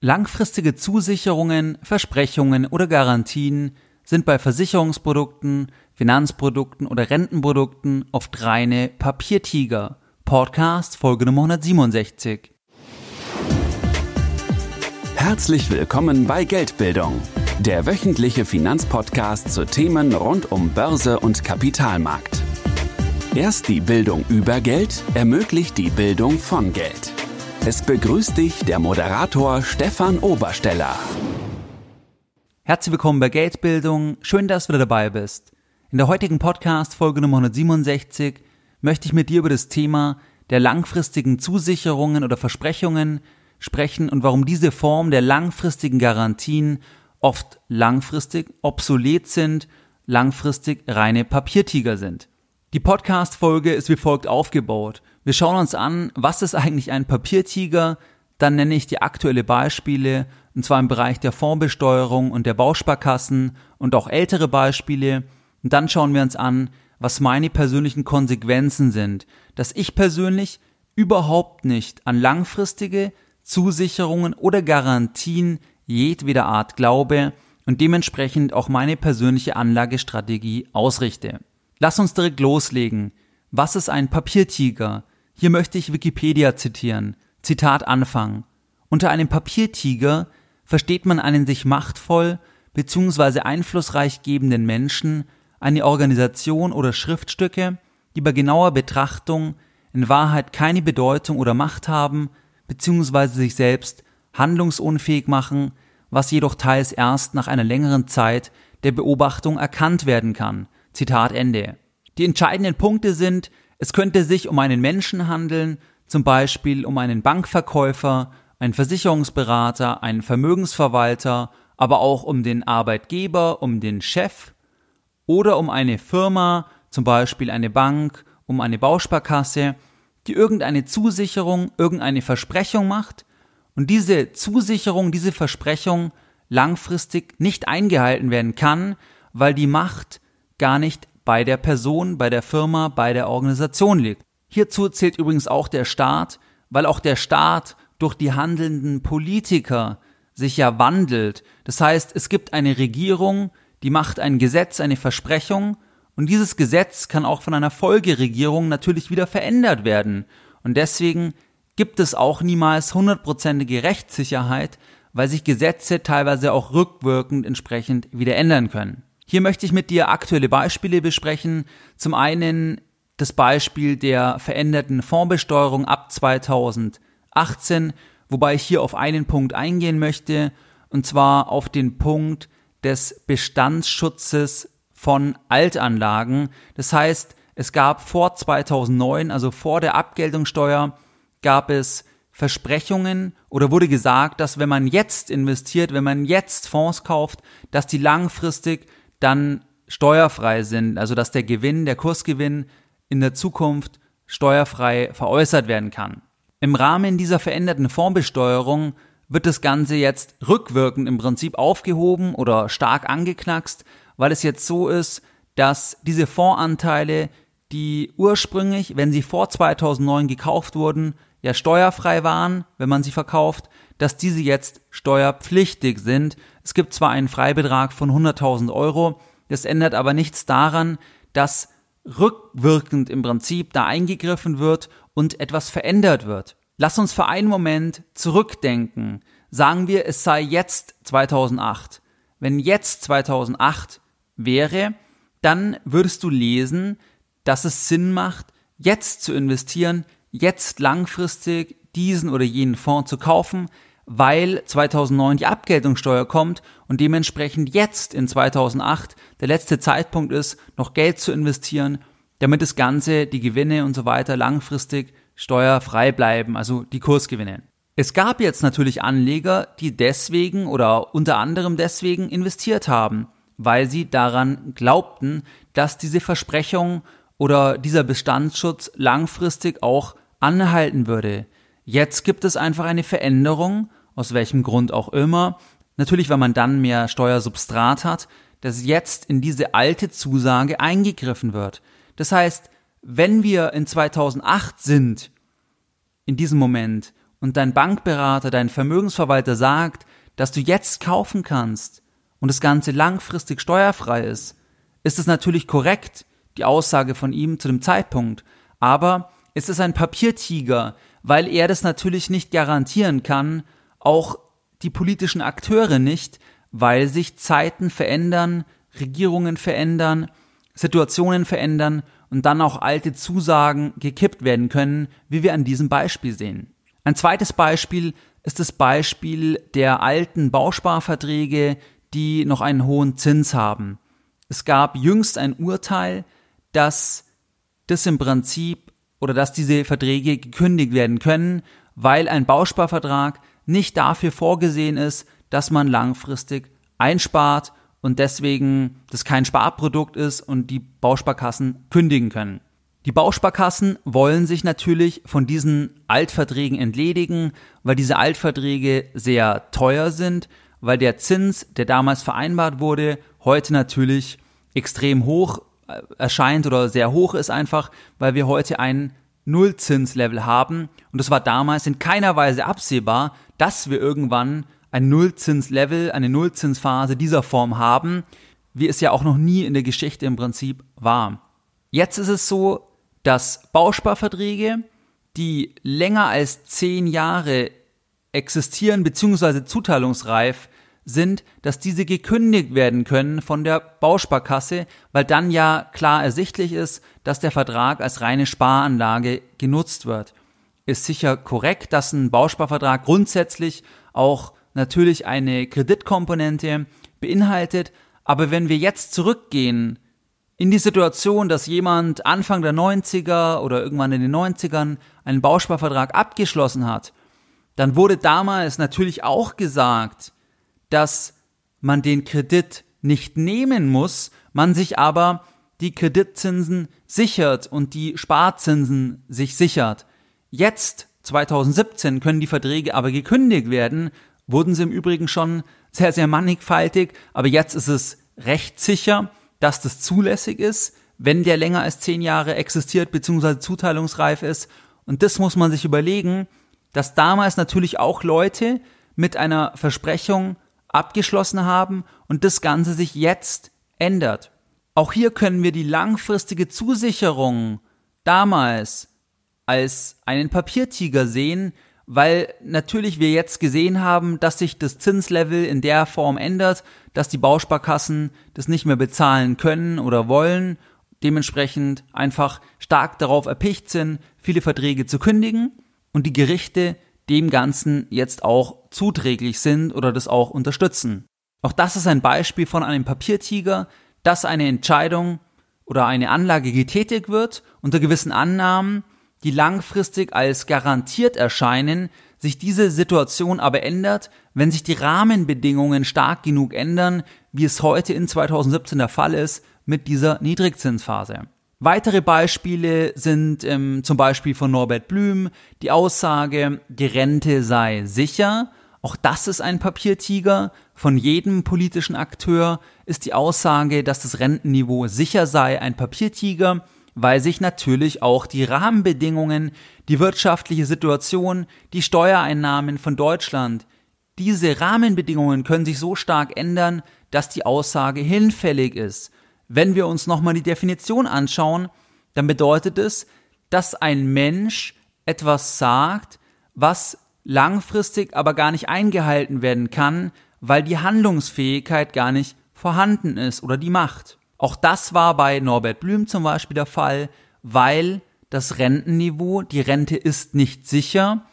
Langfristige Zusicherungen, Versprechungen oder Garantien sind bei Versicherungsprodukten, Finanzprodukten oder Rentenprodukten oft reine Papiertiger. Podcast Folge Nummer 167. Herzlich willkommen bei Geldbildung, der wöchentliche Finanzpodcast zu Themen rund um Börse und Kapitalmarkt. Erst die Bildung über Geld ermöglicht die Bildung von Geld. Es begrüßt dich der Moderator Stefan Obersteller. Herzlich willkommen bei Geldbildung. Schön, dass du wieder dabei bist. In der heutigen Podcast Folge Nummer 167 möchte ich mit dir über das Thema der langfristigen Zusicherungen oder Versprechungen sprechen und warum diese Form der langfristigen Garantien oft langfristig obsolet sind, langfristig reine Papiertiger sind. Die Podcast-Folge ist wie folgt aufgebaut. Wir schauen uns an, was ist eigentlich ein Papiertiger, dann nenne ich die aktuelle Beispiele, und zwar im Bereich der Fondsbesteuerung und der Bausparkassen und auch ältere Beispiele. Und dann schauen wir uns an, was meine persönlichen Konsequenzen sind, dass ich persönlich überhaupt nicht an langfristige Zusicherungen oder Garantien jedweder Art glaube und dementsprechend auch meine persönliche Anlagestrategie ausrichte. Lass uns direkt loslegen. Was ist ein Papiertiger? Hier möchte ich Wikipedia zitieren. Zitat Anfang. Unter einem Papiertiger versteht man einen sich machtvoll bzw. einflussreich gebenden Menschen, eine Organisation oder Schriftstücke, die bei genauer Betrachtung in Wahrheit keine Bedeutung oder Macht haben bzw. sich selbst handlungsunfähig machen, was jedoch teils erst nach einer längeren Zeit der Beobachtung erkannt werden kann. Zitat Ende. Die entscheidenden Punkte sind, es könnte sich um einen Menschen handeln, zum Beispiel um einen Bankverkäufer, einen Versicherungsberater, einen Vermögensverwalter, aber auch um den Arbeitgeber, um den Chef oder um eine Firma, zum Beispiel eine Bank, um eine Bausparkasse, die irgendeine Zusicherung, irgendeine Versprechung macht und diese Zusicherung, diese Versprechung langfristig nicht eingehalten werden kann, weil die Macht gar nicht bei der Person, bei der Firma, bei der Organisation liegt. Hierzu zählt übrigens auch der Staat, weil auch der Staat durch die handelnden Politiker sich ja wandelt. Das heißt, es gibt eine Regierung, die macht ein Gesetz, eine Versprechung, und dieses Gesetz kann auch von einer Folgeregierung natürlich wieder verändert werden. Und deswegen gibt es auch niemals hundertprozentige Rechtssicherheit, weil sich Gesetze teilweise auch rückwirkend entsprechend wieder ändern können. Hier möchte ich mit dir aktuelle Beispiele besprechen. Zum einen das Beispiel der veränderten Fondsbesteuerung ab 2018, wobei ich hier auf einen Punkt eingehen möchte, und zwar auf den Punkt des Bestandsschutzes von Altanlagen. Das heißt, es gab vor 2009, also vor der Abgeltungssteuer, gab es Versprechungen oder wurde gesagt, dass wenn man jetzt investiert, wenn man jetzt Fonds kauft, dass die langfristig dann steuerfrei sind, also dass der Gewinn, der Kursgewinn in der Zukunft steuerfrei veräußert werden kann. Im Rahmen dieser veränderten Fondsbesteuerung wird das Ganze jetzt rückwirkend im Prinzip aufgehoben oder stark angeknackst, weil es jetzt so ist, dass diese Fondsanteile, die ursprünglich, wenn sie vor 2009 gekauft wurden, ja steuerfrei waren, wenn man sie verkauft, dass diese jetzt steuerpflichtig sind. Es gibt zwar einen Freibetrag von 100.000 Euro, das ändert aber nichts daran, dass rückwirkend im Prinzip da eingegriffen wird und etwas verändert wird. Lass uns für einen Moment zurückdenken. Sagen wir, es sei jetzt 2008. Wenn jetzt 2008 wäre, dann würdest du lesen, dass es Sinn macht, jetzt zu investieren, jetzt langfristig diesen oder jenen Fonds zu kaufen, weil 2009 die Abgeltungssteuer kommt und dementsprechend jetzt in 2008 der letzte Zeitpunkt ist, noch Geld zu investieren, damit das Ganze, die Gewinne und so weiter langfristig steuerfrei bleiben, also die Kursgewinne. Es gab jetzt natürlich Anleger, die deswegen oder unter anderem deswegen investiert haben, weil sie daran glaubten, dass diese Versprechung oder dieser Bestandsschutz langfristig auch anhalten würde. Jetzt gibt es einfach eine Veränderung aus welchem Grund auch immer. Natürlich, weil man dann mehr Steuersubstrat hat, dass jetzt in diese alte Zusage eingegriffen wird. Das heißt, wenn wir in 2008 sind, in diesem Moment, und dein Bankberater, dein Vermögensverwalter sagt, dass du jetzt kaufen kannst und das Ganze langfristig steuerfrei ist, ist es natürlich korrekt, die Aussage von ihm zu dem Zeitpunkt. Aber es ist ein Papiertiger, weil er das natürlich nicht garantieren kann, auch die politischen Akteure nicht, weil sich Zeiten verändern, Regierungen verändern, Situationen verändern und dann auch alte Zusagen gekippt werden können, wie wir an diesem Beispiel sehen. Ein zweites Beispiel ist das Beispiel der alten Bausparverträge, die noch einen hohen Zins haben. Es gab jüngst ein Urteil, dass das im Prinzip oder dass diese Verträge gekündigt werden können, weil ein Bausparvertrag nicht dafür vorgesehen ist, dass man langfristig einspart und deswegen das kein Sparprodukt ist und die Bausparkassen kündigen können. Die Bausparkassen wollen sich natürlich von diesen Altverträgen entledigen, weil diese Altverträge sehr teuer sind, weil der Zins, der damals vereinbart wurde, heute natürlich extrem hoch äh, erscheint oder sehr hoch ist einfach, weil wir heute ein Nullzinslevel haben und es war damals in keiner Weise absehbar, dass wir irgendwann ein Nullzinslevel, eine Nullzinsphase dieser Form haben, wie es ja auch noch nie in der Geschichte im Prinzip war. Jetzt ist es so, dass Bausparverträge, die länger als zehn Jahre existieren bzw. zuteilungsreif sind, dass diese gekündigt werden können von der Bausparkasse, weil dann ja klar ersichtlich ist, dass der Vertrag als reine Sparanlage genutzt wird. Ist sicher korrekt, dass ein Bausparvertrag grundsätzlich auch natürlich eine Kreditkomponente beinhaltet, aber wenn wir jetzt zurückgehen in die Situation, dass jemand Anfang der 90er oder irgendwann in den 90ern einen Bausparvertrag abgeschlossen hat, dann wurde damals natürlich auch gesagt, dass man den Kredit nicht nehmen muss, man sich aber die Kreditzinsen sichert und die Sparzinsen sich sichert. Jetzt, 2017, können die Verträge aber gekündigt werden, wurden sie im Übrigen schon sehr, sehr mannigfaltig, aber jetzt ist es recht sicher, dass das zulässig ist, wenn der länger als zehn Jahre existiert bzw. zuteilungsreif ist. Und das muss man sich überlegen, dass damals natürlich auch Leute mit einer Versprechung abgeschlossen haben und das Ganze sich jetzt ändert. Auch hier können wir die langfristige Zusicherung damals als einen Papiertiger sehen, weil natürlich wir jetzt gesehen haben, dass sich das Zinslevel in der Form ändert, dass die Bausparkassen das nicht mehr bezahlen können oder wollen, dementsprechend einfach stark darauf erpicht sind, viele Verträge zu kündigen und die Gerichte dem Ganzen jetzt auch zuträglich sind oder das auch unterstützen. Auch das ist ein Beispiel von einem Papiertiger, dass eine Entscheidung oder eine Anlage getätigt wird unter gewissen Annahmen die langfristig als garantiert erscheinen, sich diese Situation aber ändert, wenn sich die Rahmenbedingungen stark genug ändern, wie es heute in 2017 der Fall ist mit dieser Niedrigzinsphase. Weitere Beispiele sind ähm, zum Beispiel von Norbert Blüm die Aussage, die Rente sei sicher. Auch das ist ein Papiertiger. Von jedem politischen Akteur ist die Aussage, dass das Rentenniveau sicher sei, ein Papiertiger weil sich natürlich auch die Rahmenbedingungen, die wirtschaftliche Situation, die Steuereinnahmen von Deutschland, diese Rahmenbedingungen können sich so stark ändern, dass die Aussage hinfällig ist. Wenn wir uns nochmal die Definition anschauen, dann bedeutet es, dass ein Mensch etwas sagt, was langfristig aber gar nicht eingehalten werden kann, weil die Handlungsfähigkeit gar nicht vorhanden ist oder die Macht. Auch das war bei Norbert Blüm zum Beispiel der Fall, weil das Rentenniveau, die Rente ist nicht sicher,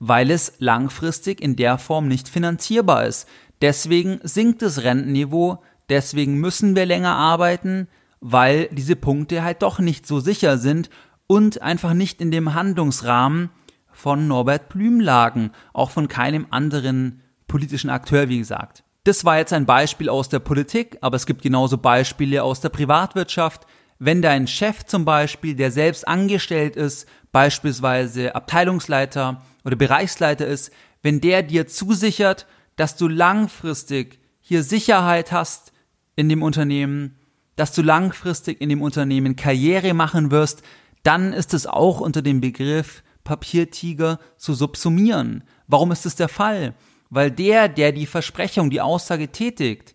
weil es langfristig in der Form nicht finanzierbar ist. Deswegen sinkt das Rentenniveau, deswegen müssen wir länger arbeiten, weil diese Punkte halt doch nicht so sicher sind und einfach nicht in dem Handlungsrahmen von Norbert Blüm lagen, auch von keinem anderen politischen Akteur, wie gesagt. Das war jetzt ein Beispiel aus der Politik, aber es gibt genauso Beispiele aus der Privatwirtschaft. Wenn dein Chef zum Beispiel, der selbst angestellt ist, beispielsweise Abteilungsleiter oder Bereichsleiter ist, wenn der dir zusichert, dass du langfristig hier Sicherheit hast in dem Unternehmen, dass du langfristig in dem Unternehmen Karriere machen wirst, dann ist es auch unter dem Begriff Papiertiger zu subsumieren. Warum ist es der Fall? Weil der, der die Versprechung, die Aussage tätigt,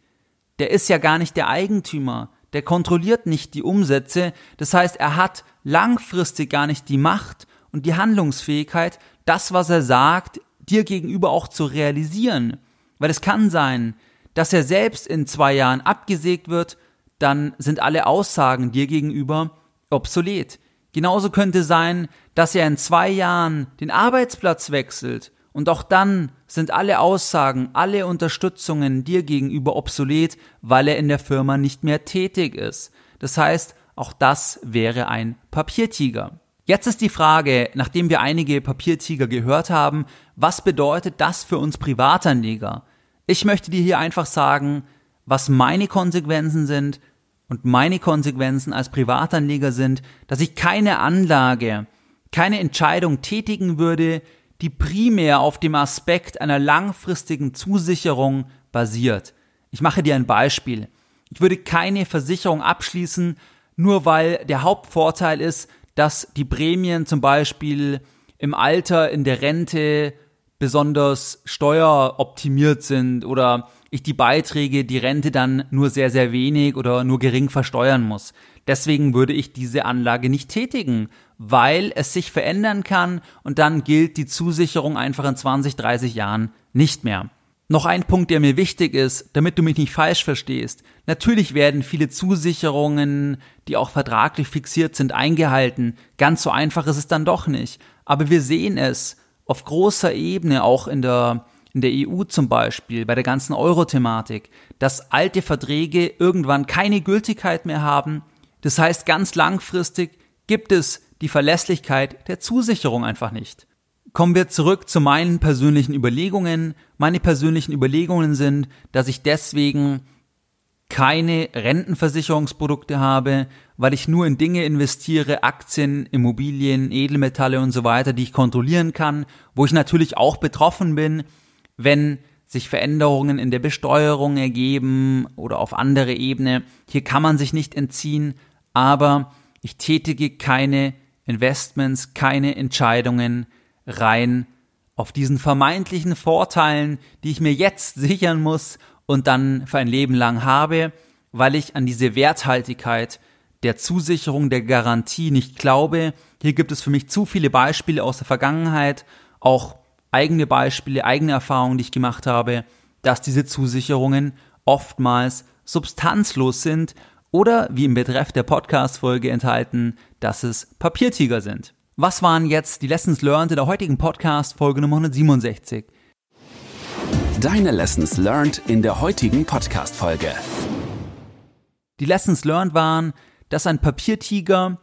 der ist ja gar nicht der Eigentümer, der kontrolliert nicht die Umsätze, das heißt, er hat langfristig gar nicht die Macht und die Handlungsfähigkeit, das, was er sagt, dir gegenüber auch zu realisieren. Weil es kann sein, dass er selbst in zwei Jahren abgesägt wird, dann sind alle Aussagen dir gegenüber obsolet. Genauso könnte sein, dass er in zwei Jahren den Arbeitsplatz wechselt und auch dann sind alle Aussagen, alle Unterstützungen dir gegenüber obsolet, weil er in der Firma nicht mehr tätig ist. Das heißt, auch das wäre ein Papiertiger. Jetzt ist die Frage, nachdem wir einige Papiertiger gehört haben, was bedeutet das für uns Privatanleger? Ich möchte dir hier einfach sagen, was meine Konsequenzen sind und meine Konsequenzen als Privatanleger sind, dass ich keine Anlage, keine Entscheidung tätigen würde, die primär auf dem Aspekt einer langfristigen Zusicherung basiert. Ich mache dir ein Beispiel. Ich würde keine Versicherung abschließen, nur weil der Hauptvorteil ist, dass die Prämien zum Beispiel im Alter, in der Rente besonders steueroptimiert sind oder ich die Beiträge, die Rente dann nur sehr, sehr wenig oder nur gering versteuern muss. Deswegen würde ich diese Anlage nicht tätigen, weil es sich verändern kann und dann gilt die Zusicherung einfach in 20, 30 Jahren nicht mehr. Noch ein Punkt, der mir wichtig ist, damit du mich nicht falsch verstehst. Natürlich werden viele Zusicherungen, die auch vertraglich fixiert sind, eingehalten. Ganz so einfach ist es dann doch nicht. Aber wir sehen es auf großer Ebene, auch in der, in der EU zum Beispiel, bei der ganzen Euro-Thematik, dass alte Verträge irgendwann keine Gültigkeit mehr haben. Das heißt, ganz langfristig gibt es die Verlässlichkeit der Zusicherung einfach nicht. Kommen wir zurück zu meinen persönlichen Überlegungen. Meine persönlichen Überlegungen sind, dass ich deswegen keine Rentenversicherungsprodukte habe, weil ich nur in Dinge investiere, Aktien, Immobilien, Edelmetalle und so weiter, die ich kontrollieren kann, wo ich natürlich auch betroffen bin, wenn sich Veränderungen in der Besteuerung ergeben oder auf andere Ebene. Hier kann man sich nicht entziehen, aber ich tätige keine Investments, keine Entscheidungen rein auf diesen vermeintlichen Vorteilen, die ich mir jetzt sichern muss und dann für ein Leben lang habe, weil ich an diese Werthaltigkeit der Zusicherung, der Garantie nicht glaube. Hier gibt es für mich zu viele Beispiele aus der Vergangenheit, auch eigene Beispiele, eigene Erfahrungen, die ich gemacht habe, dass diese Zusicherungen oftmals substanzlos sind oder wie im Betreff der Podcast-Folge enthalten, dass es Papiertiger sind. Was waren jetzt die Lessons learned in der heutigen Podcast-Folge Nummer 167? Deine Lessons learned in der heutigen Podcast-Folge. Die Lessons learned waren, dass ein Papiertiger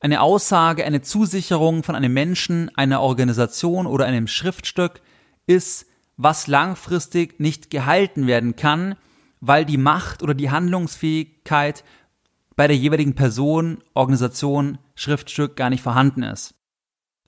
eine Aussage, eine Zusicherung von einem Menschen, einer Organisation oder einem Schriftstück ist, was langfristig nicht gehalten werden kann, weil die Macht oder die Handlungsfähigkeit bei der jeweiligen Person, Organisation, Schriftstück gar nicht vorhanden ist.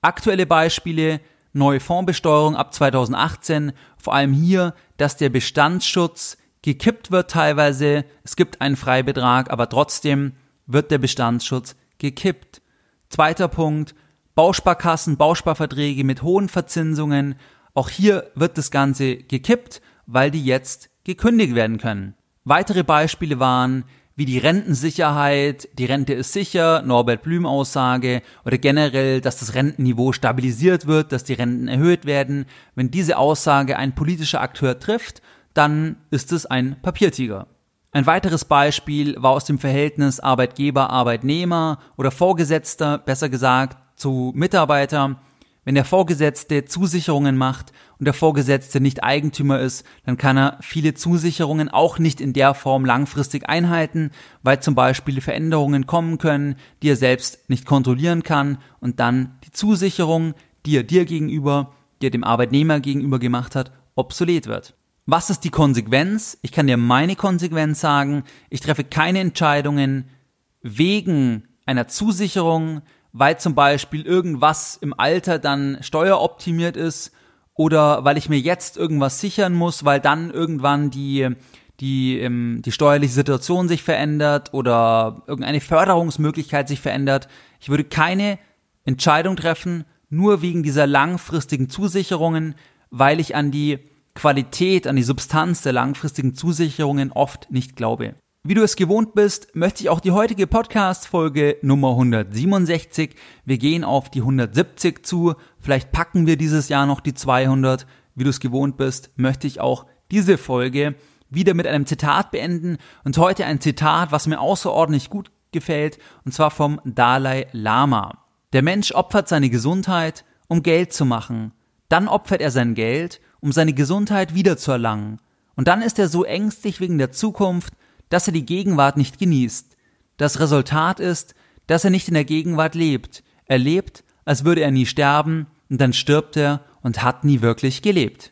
Aktuelle Beispiele, neue Fondsbesteuerung ab 2018, vor allem hier, dass der Bestandsschutz gekippt wird teilweise, es gibt einen Freibetrag, aber trotzdem wird der Bestandsschutz gekippt. Zweiter Punkt, Bausparkassen, Bausparverträge mit hohen Verzinsungen, auch hier wird das Ganze gekippt, weil die jetzt gekündigt werden können. Weitere Beispiele waren wie die Rentensicherheit, die Rente ist sicher, Norbert Blüm Aussage oder generell, dass das Rentenniveau stabilisiert wird, dass die Renten erhöht werden. Wenn diese Aussage ein politischer Akteur trifft, dann ist es ein Papiertiger. Ein weiteres Beispiel war aus dem Verhältnis Arbeitgeber-Arbeitnehmer oder Vorgesetzter, besser gesagt, zu Mitarbeiter. Wenn der Vorgesetzte Zusicherungen macht und der Vorgesetzte nicht Eigentümer ist, dann kann er viele Zusicherungen auch nicht in der Form langfristig einhalten, weil zum Beispiel Veränderungen kommen können, die er selbst nicht kontrollieren kann und dann die Zusicherung, die er dir gegenüber, die er dem Arbeitnehmer gegenüber gemacht hat, obsolet wird. Was ist die Konsequenz? Ich kann dir meine Konsequenz sagen. Ich treffe keine Entscheidungen wegen einer Zusicherung, weil zum Beispiel irgendwas im Alter dann steueroptimiert ist oder weil ich mir jetzt irgendwas sichern muss, weil dann irgendwann die die, ähm, die steuerliche Situation sich verändert oder irgendeine Förderungsmöglichkeit sich verändert. Ich würde keine Entscheidung treffen nur wegen dieser langfristigen Zusicherungen, weil ich an die Qualität, an die Substanz der langfristigen Zusicherungen oft nicht glaube. Wie du es gewohnt bist, möchte ich auch die heutige Podcast-Folge Nummer 167. Wir gehen auf die 170 zu. Vielleicht packen wir dieses Jahr noch die 200. Wie du es gewohnt bist, möchte ich auch diese Folge wieder mit einem Zitat beenden. Und heute ein Zitat, was mir außerordentlich gut gefällt, und zwar vom Dalai Lama. Der Mensch opfert seine Gesundheit, um Geld zu machen. Dann opfert er sein Geld, um seine Gesundheit wiederzuerlangen. Und dann ist er so ängstlich wegen der Zukunft, dass er die Gegenwart nicht genießt. Das Resultat ist, dass er nicht in der Gegenwart lebt. Er lebt, als würde er nie sterben, und dann stirbt er und hat nie wirklich gelebt.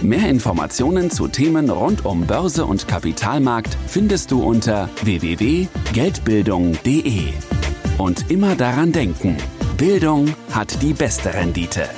Mehr Informationen zu Themen rund um Börse und Kapitalmarkt findest du unter www.geldbildung.de. Und immer daran denken, Bildung hat die beste Rendite.